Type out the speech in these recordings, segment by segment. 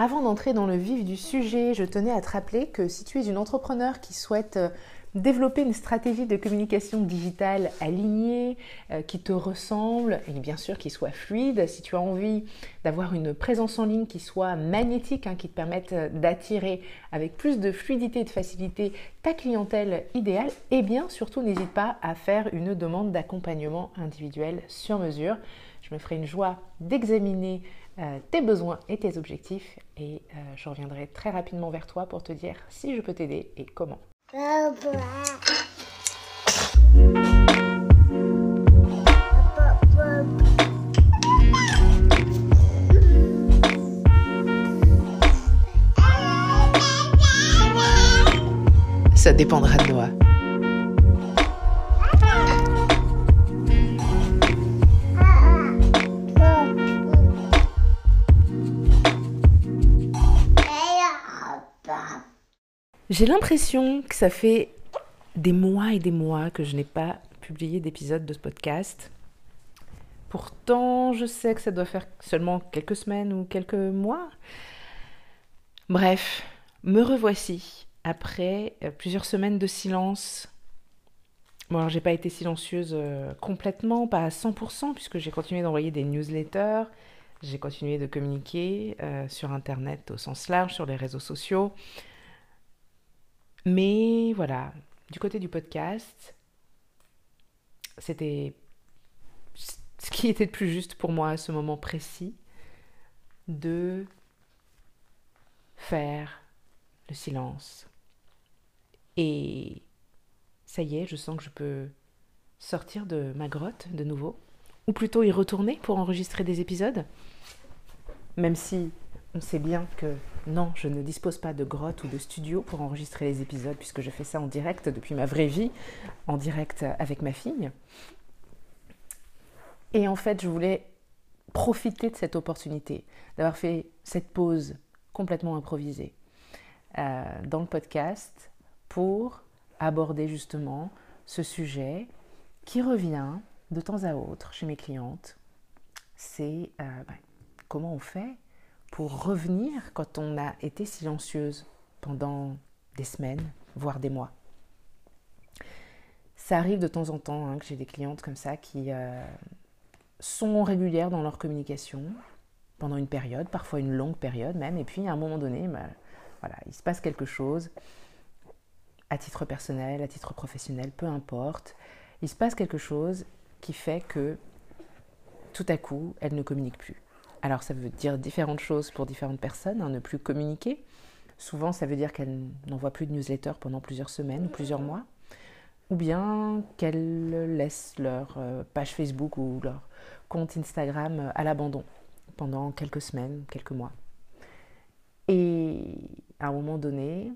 Avant d'entrer dans le vif du sujet, je tenais à te rappeler que si tu es une entrepreneur qui souhaite euh, développer une stratégie de communication digitale alignée, euh, qui te ressemble et bien sûr qui soit fluide, si tu as envie d'avoir une présence en ligne qui soit magnétique, hein, qui te permette euh, d'attirer avec plus de fluidité et de facilité ta clientèle idéale, eh bien surtout n'hésite pas à faire une demande d'accompagnement individuel sur mesure. Je me ferai une joie d'examiner euh, tes besoins et tes objectifs et je reviendrai très rapidement vers toi pour te dire si je peux t'aider et comment. Ça dépendra de moi. J'ai l'impression que ça fait des mois et des mois que je n'ai pas publié d'épisode de ce podcast. Pourtant, je sais que ça doit faire seulement quelques semaines ou quelques mois. Bref, me revoici après euh, plusieurs semaines de silence. Bon, alors j'ai pas été silencieuse euh, complètement, pas à 100%, puisque j'ai continué d'envoyer des newsletters, j'ai continué de communiquer euh, sur Internet au sens large, sur les réseaux sociaux. Mais voilà, du côté du podcast, c'était ce qui était le plus juste pour moi à ce moment précis de faire le silence. Et ça y est, je sens que je peux sortir de ma grotte de nouveau, ou plutôt y retourner pour enregistrer des épisodes, même si on sait bien que non, je ne dispose pas de grotte ou de studio pour enregistrer les épisodes, puisque je fais ça en direct depuis ma vraie vie, en direct avec ma fille. Et en fait, je voulais profiter de cette opportunité, d'avoir fait cette pause complètement improvisée euh, dans le podcast pour aborder justement ce sujet qui revient de temps à autre chez mes clientes. C'est euh, ben, comment on fait pour revenir quand on a été silencieuse pendant des semaines, voire des mois. Ça arrive de temps en temps hein, que j'ai des clientes comme ça qui euh, sont régulières dans leur communication pendant une période, parfois une longue période même, et puis à un moment donné, bah, voilà, il se passe quelque chose, à titre personnel, à titre professionnel, peu importe, il se passe quelque chose qui fait que tout à coup, elles ne communiquent plus. Alors ça veut dire différentes choses pour différentes personnes, hein, ne plus communiquer. Souvent ça veut dire qu'elles n'envoient plus de newsletter pendant plusieurs semaines ou plusieurs mois, ou bien qu'elles laissent leur euh, page Facebook ou leur compte Instagram euh, à l'abandon pendant quelques semaines, quelques mois. Et à un moment donné,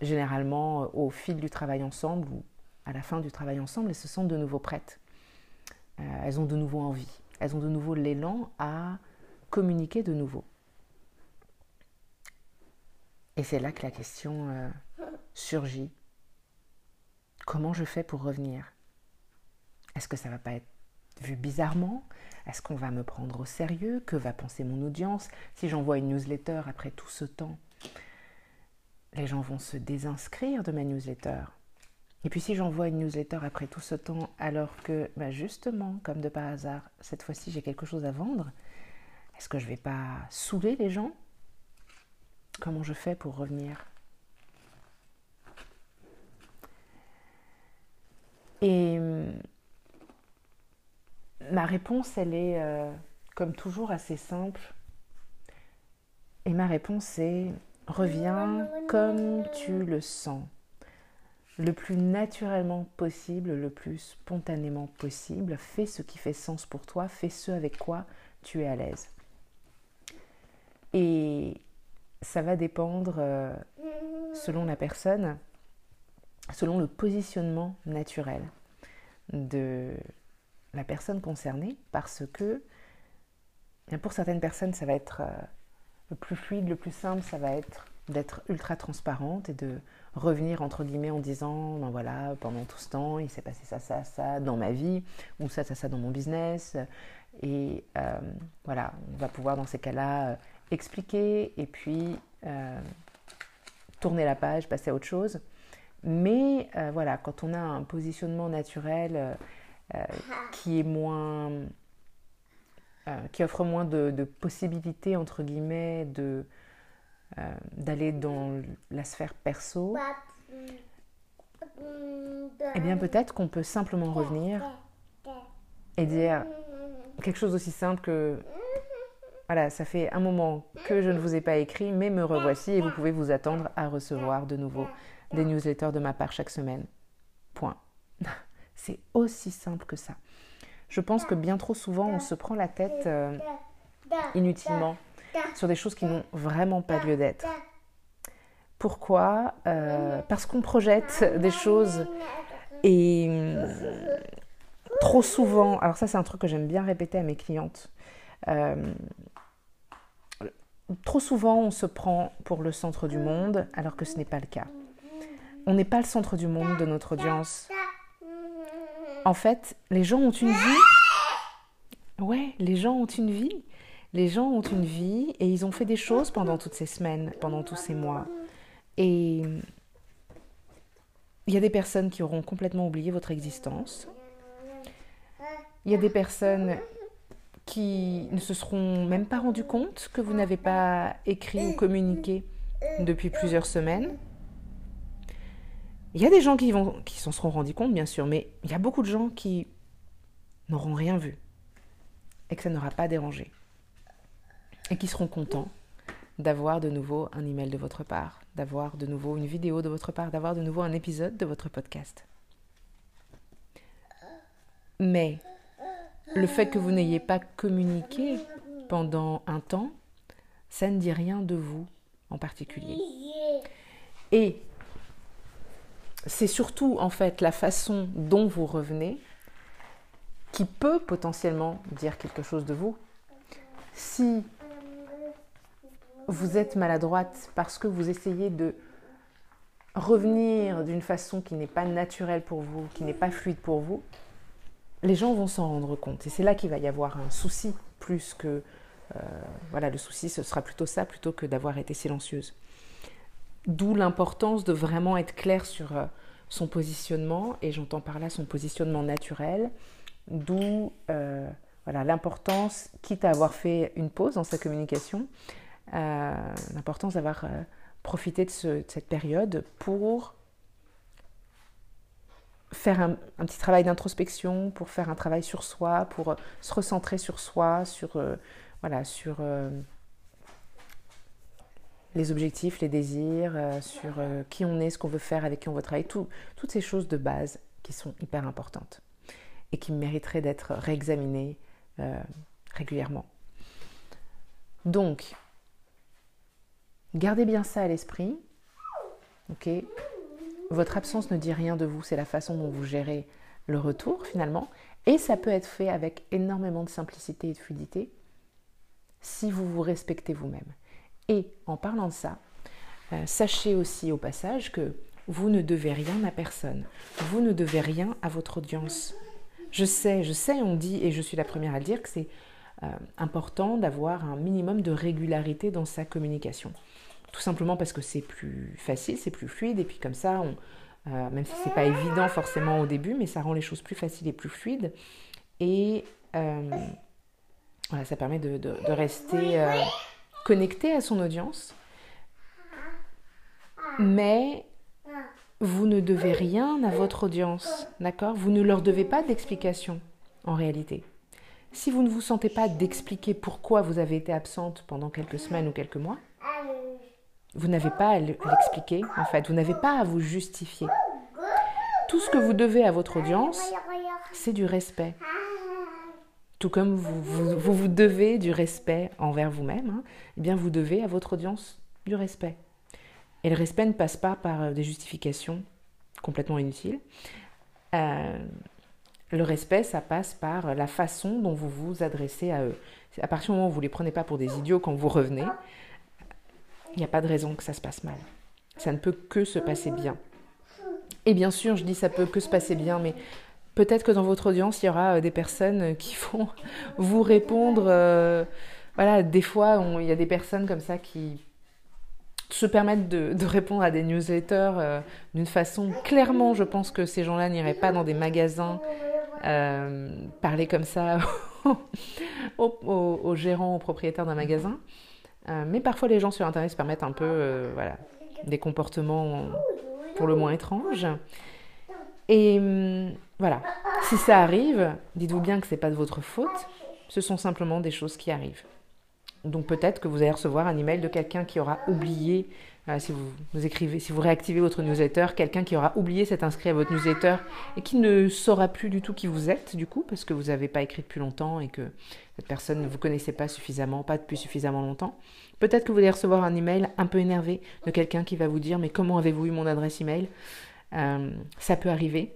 généralement euh, au fil du travail ensemble ou à la fin du travail ensemble, elles se sentent de nouveau prêtes. elles ont de nouveau envie elles ont de nouveau l'élan à communiquer de nouveau. Et c'est là que la question euh, surgit. Comment je fais pour revenir? Est-ce que ça va pas être vu bizarrement? Est-ce qu'on va me prendre au sérieux? Que va penser mon audience? Si j'envoie une newsletter après tout ce temps, les gens vont se désinscrire de ma newsletter. Et puis si j'envoie une newsletter après tout ce temps, alors que bah, justement, comme de par hasard, cette fois-ci j'ai quelque chose à vendre, est-ce que je ne vais pas saouler les gens? Comment je fais pour revenir? Et hum, ma réponse, elle est euh, comme toujours assez simple. Et ma réponse est reviens comme tu le sens le plus naturellement possible, le plus spontanément possible. Fais ce qui fait sens pour toi, fais ce avec quoi tu es à l'aise. Et ça va dépendre, euh, selon la personne, selon le positionnement naturel de la personne concernée, parce que pour certaines personnes, ça va être euh, le plus fluide, le plus simple, ça va être d'être ultra transparente et de revenir entre guillemets en disant ben voilà pendant tout ce temps il s'est passé ça ça ça dans ma vie ou ça ça ça dans mon business et euh, voilà on va pouvoir dans ces cas-là euh, expliquer et puis tourner la page, passer à autre chose. Mais voilà, quand on a un positionnement naturel qui est moins qui offre moins de, possibilités, entre guillemets, de, d'aller dans la sphère perso, eh bien peut-être qu'on peut simplement revenir et dire quelque chose aussi simple que voilà, ça fait un moment que je ne vous ai pas écrit, mais me revoici et vous pouvez vous attendre à recevoir de nouveau des newsletters de ma part chaque semaine. Point. C'est aussi simple que ça. Je pense que bien trop souvent, on se prend la tête euh, inutilement sur des choses qui n'ont vraiment pas lieu d'être. Pourquoi? Euh, Parce qu'on projette des choses et euh, trop souvent, alors ça c'est un truc que j'aime bien répéter à mes clientes, euh, trop souvent on se prend pour le centre du monde alors que ce n'est pas le cas. On n'est pas le centre du monde de notre audience. En fait, les gens ont une vie. Ouais, les gens ont une vie. Les gens ont une vie et ils ont fait des choses pendant toutes ces semaines, pendant tous ces mois. Et il y a des personnes qui auront complètement oublié votre existence. Il y a des personnes qui ne se seront même pas rendues compte que vous n'avez pas écrit ou communiqué depuis plusieurs semaines. Il y a des gens qui, vont, qui s'en seront rendus compte, bien sûr, mais il y a beaucoup de gens qui n'auront rien vu et que ça n'aura pas dérangé et qui seront contents d'avoir de nouveau un email de votre part, d'avoir de nouveau une vidéo de votre part, d'avoir de nouveau un épisode de votre podcast. Mais le fait que vous n'ayez pas communiqué pendant un temps, ça ne dit rien de vous en particulier. Et c'est surtout en fait la façon dont vous revenez qui peut potentiellement dire quelque chose de vous. Si vous êtes maladroite parce que vous essayez de revenir d'une façon qui n'est pas naturelle pour vous, qui n'est pas fluide pour vous, les gens vont s'en rendre compte. Et c'est là qu'il va y avoir un souci plus que... Euh, voilà, le souci, ce sera plutôt ça, plutôt que d'avoir été silencieuse. D'où l'importance de vraiment être clair sur euh, son positionnement, et j'entends par là son positionnement naturel, d'où euh, voilà, l'importance, quitte à avoir fait une pause dans sa communication, l'importance d'avoir euh, profité de, cette période pour faire un, petit travail d'introspection, pour faire un travail sur soi, pour euh, se recentrer sur soi, sur, voilà, sur les objectifs, les désirs, sur qui on est, ce qu'on veut faire, avec qui on veut travailler, toutes ces choses de base qui sont hyper importantes et qui mériteraient d'être réexaminées régulièrement. Donc, Gardez bien ça à l'esprit. Votre absence ne dit rien de vous, c'est la façon dont vous gérez le retour finalement. Et ça peut être fait avec énormément de simplicité et de fluidité si vous vous respectez vous-même. Et en parlant de ça, euh, sachez aussi au passage que vous ne devez rien à personne. Vous ne devez rien à votre audience. Je sais, je sais, on dit, et je suis la première à le dire, que c'est euh, important d'avoir un minimum de régularité dans sa communication. Tout simplement parce que c'est plus facile, c'est plus fluide, et puis comme ça, on, euh, même si c'est pas évident forcément au début, mais ça rend les choses plus faciles et plus fluides. Et euh, voilà, ça permet de, rester euh, connecté à son audience. Mais vous ne devez rien à votre audience, d'accord? Vous ne leur devez pas d'explication en réalité. Si vous ne vous sentez pas d'expliquer pourquoi vous avez été absente pendant quelques semaines ou quelques mois, vous n'avez pas à l'expliquer, en fait. Vous n'avez pas à vous justifier. Tout ce que vous devez à votre audience, c'est du respect. Tout comme vous vous, devez du respect envers vous-même, hein, eh bien vous devez à votre audience du respect. Et le respect ne passe pas par euh, des justifications complètement inutiles. Euh, le respect, ça passe par la façon dont vous vous adressez à eux. À partir du moment où vous ne les prenez pas pour des idiots quand vous revenez, il n'y a pas de raison que ça se passe mal. Ça ne peut que se passer bien. Et bien sûr, je dis ça peut que se passer bien, mais peut-être que dans votre audience, il y aura euh, des personnes qui vont vous répondre, euh, voilà, des fois, il y a des personnes comme ça qui se permettent de, répondre à des newsletters euh, d'une façon. Clairement, je pense que ces gens-là n'iraient pas dans des magasins parler comme ça aux, gérants, aux propriétaires d'un magasin. Euh, mais parfois, les gens sur Internet se permettent un peu voilà, des comportements pour le moins étranges. Et hum, voilà, si ça arrive, dites-vous bien que ce n'est pas de votre faute, ce sont simplement des choses qui arrivent. Donc peut-être que vous allez recevoir un email de quelqu'un qui aura oublié, euh, si vous, réactivez votre newsletter, quelqu'un qui aura oublié s'être inscrit à votre newsletter et qui ne saura plus du tout qui vous êtes, du coup, parce que vous n'avez pas écrit depuis longtemps et que cette personne ne vous connaissait pas suffisamment, pas depuis suffisamment longtemps. Peut-être que vous allez recevoir un email un peu énervé de quelqu'un qui va vous dire Mais comment avez-vous eu mon adresse email euh, Ça peut arriver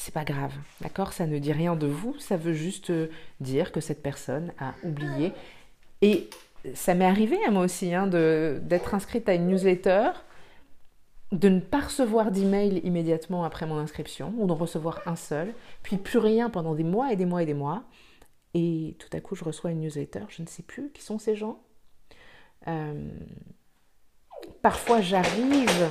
c'est pas grave, d'accord? Ça ne dit rien de vous, ça veut juste euh, dire que cette personne a oublié. Et ça m'est arrivé à moi aussi hein, d'être inscrite à une newsletter, de ne pas recevoir d'email immédiatement après mon inscription, ou d'en recevoir un seul, puis plus rien pendant des mois et des mois et des mois. Et tout à coup, je reçois une newsletter, je ne sais plus qui sont ces gens. Euh, parfois, j'arrive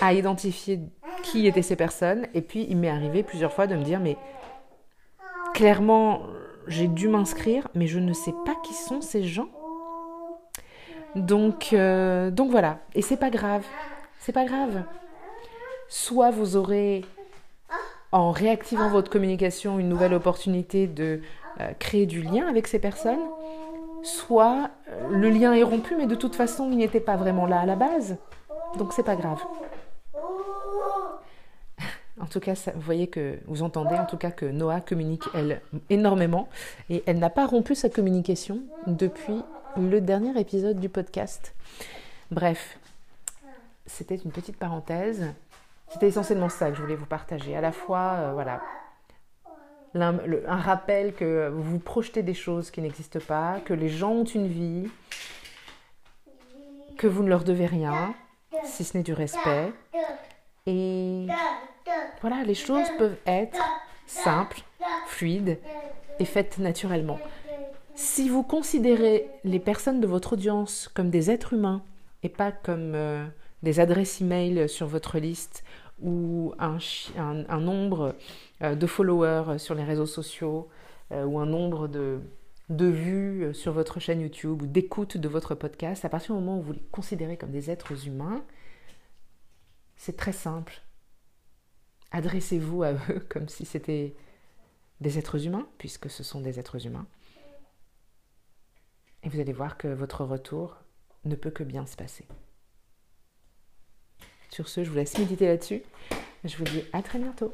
à identifier qui étaient ces personnes. Et puis, il m'est arrivé plusieurs fois de me dire, mais clairement, j'ai dû m'inscrire, mais je ne sais pas qui sont ces gens. Donc, euh, donc voilà. Et c'est pas grave. C'est pas grave. Soit vous aurez, en réactivant votre communication, une nouvelle opportunité de euh, créer du lien avec ces personnes, soit euh, le lien est rompu, mais de toute façon, il n'était pas vraiment là à la base. Donc c'est pas grave. En tout cas, vous voyez que vous entendez en tout cas que Noah communique elle énormément et elle n'a pas rompu sa communication depuis le dernier épisode du podcast. Bref, c'était une petite parenthèse. C'était essentiellement ça que je voulais vous partager. À la fois, euh, voilà, un rappel que vous projetez des choses qui n'existent pas, que les gens ont une vie, que vous ne leur devez rien, si ce n'est du respect. Et voilà, les choses peuvent être simples, fluides et faites naturellement. Si vous considérez les personnes de votre audience comme des êtres humains et pas comme euh, des adresses e-mail sur votre liste ou un, nombre euh, de followers sur les réseaux sociaux euh, ou un nombre de, de vues sur votre chaîne YouTube ou d'écoute de votre podcast, à partir du moment où vous les considérez comme des êtres humains, c'est très simple adressez-vous à eux comme si c'était des êtres humains, puisque ce sont des êtres humains. Et vous allez voir que votre retour ne peut que bien se passer. Sur ce, je vous laisse méditer là-dessus. Je vous dis à très bientôt.